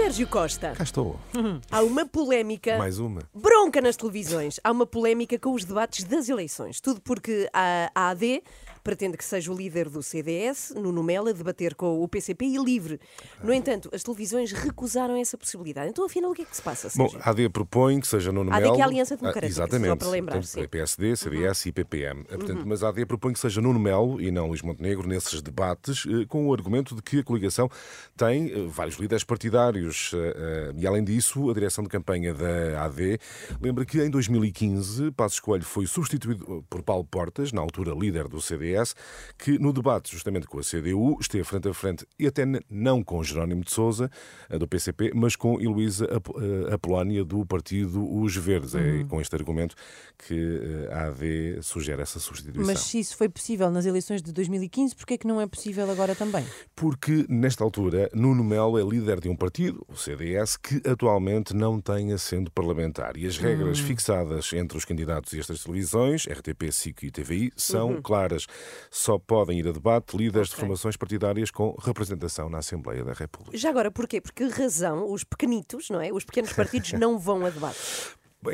Sérgio Costa, Cá estou. há uma polémica. Mais uma. Bronca nas televisões. Há uma polémica com os debates das eleições. Tudo porque a AD pretende que seja o líder do CDS, Nuno Melo, a debater com o PCP e Livre. No entanto, as televisões recusaram essa possibilidade. Então, afinal, o que é que se passa, Bom, a AD propõe que seja Nuno AD Melo. que é a Aliança Ah, Democrática, Exatamente. só para lembrar, Portanto. Uhum. PSD, CDS e PPM. Ah, Portanto, Mas a AD propõe que seja Nuno Melo e não Luís Montenegro nesses debates, eh, com o argumento de que a coligação tem eh, vários líderes partidários. eh, E, além disso, a direção de campanha da AD lembra que em 2015 Passos Coelho foi substituído por Paulo Portas, na altura líder do CDS, que no debate justamente com a CDU esteve frente a frente, e até não com Jerónimo de Sousa, eh, do PCP, mas com Heloísa eh, Apolónia, do partido Os Verdes. É com este argumento que eh, a AD sugere essa substituição. Mas se isso foi possível nas eleições de 2015, porquê é que não é possível agora também? Porque, nesta altura, Nuno Melo é líder de um partido, o CDS, que atualmente não tem assento parlamentar. E as regras fixadas entre os candidatos e estas televisões, RTP, SIC e TVI, são claras. Só podem ir a debate líderes de Ok. formações partidárias com representação na Assembleia da República. Já agora, porquê? Porque razão, os pequenitos, não é? Os pequenos partidos não vão a debate.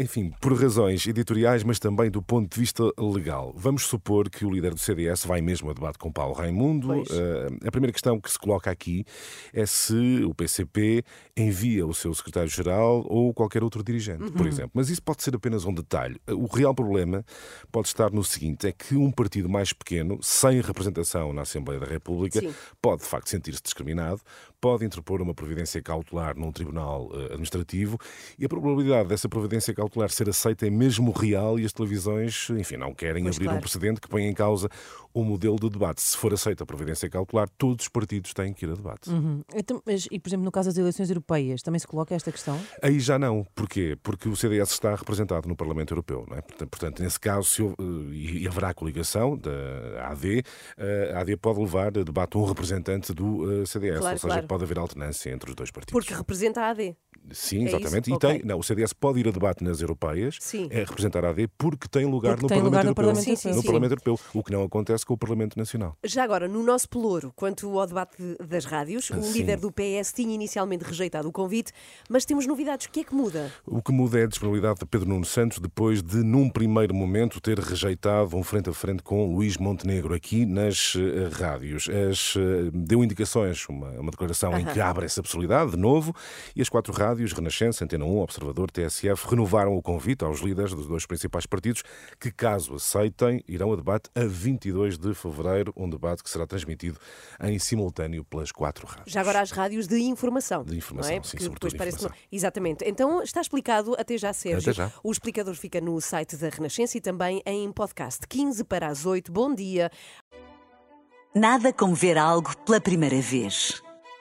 Enfim, por razões editoriais, mas também do ponto de vista legal. Vamos supor que o líder do CDS vai mesmo a debate com Paulo Raimundo. Eh, a primeira questão que se coloca aqui é se o PCP envia o seu secretário-geral ou qualquer outro dirigente, Uhum. por exemplo. Mas isso pode ser apenas um detalhe. O real problema pode estar no seguinte: é que um partido mais pequeno, sem representação na Assembleia da República, Sim. pode de facto sentir-se discriminado, pode interpor uma providência cautelar num tribunal eh, administrativo e a probabilidade dessa providência cautelar ser aceita é mesmo real e as televisões, enfim, não querem Pois, abrir um claro. precedente que ponha em causa o modelo de debate. Se for aceita a providência cautelar, todos os partidos têm que ir a debate. Uhum. Então, mas, e, por exemplo, no caso das eleições europeias, também se coloca esta questão? Aí já não. Porquê? Porque o CDS está representado no Parlamento Europeu. Não é? Portanto, nesse caso, se houve- e haverá coligação da AD, eh, a AD pode levar a debate um representante do eh, CDS. Claro, ou seja, claro. pode haver alternância entre os dois partidos. Porque representa a AD. Sim, É isso? exatamente. E Ok. tem, não, o CDS pode ir a debate nas europeias, Sim. é representar a AD, porque tem lugar, Porque no, tem Parlamento lugar no Europeu, Parlamento Sim, sim, no sim. Parlamento Europeu, o que não acontece com o Parlamento Nacional. Já agora, no nosso pelouro, quanto ao debate de- das rádios, o Sim. líder do PS tinha inicialmente rejeitado o convite, mas temos novidades. O que é que muda? O que muda é a disponibilidade de Pedro Nuno Santos depois de, num primeiro momento, ter rejeitado um frente a frente com Luís Montenegro aqui nas eh, rádios. As, eh, deu indicações, uma, uma declaração em que abre essa possibilidade de novo, e as quatro rádios, Renascença, Antena 1, Observador, TSF, renovaram o convite aos líderes dos dois principais partidos, que, caso aceitem, irão a debate a 22 de fevereiro, um debate que será transmitido em simultâneo pelas quatro rádios. Já agora as rádios de informação. De informação, não é? sim, sobretudo não- informação. Exatamente. Então está explicado até já, Sérgio. Até já. O explicador fica no site da Renascença e também em podcast. 15 para as 8. Bom dia. Nada como ver algo pela primeira vez.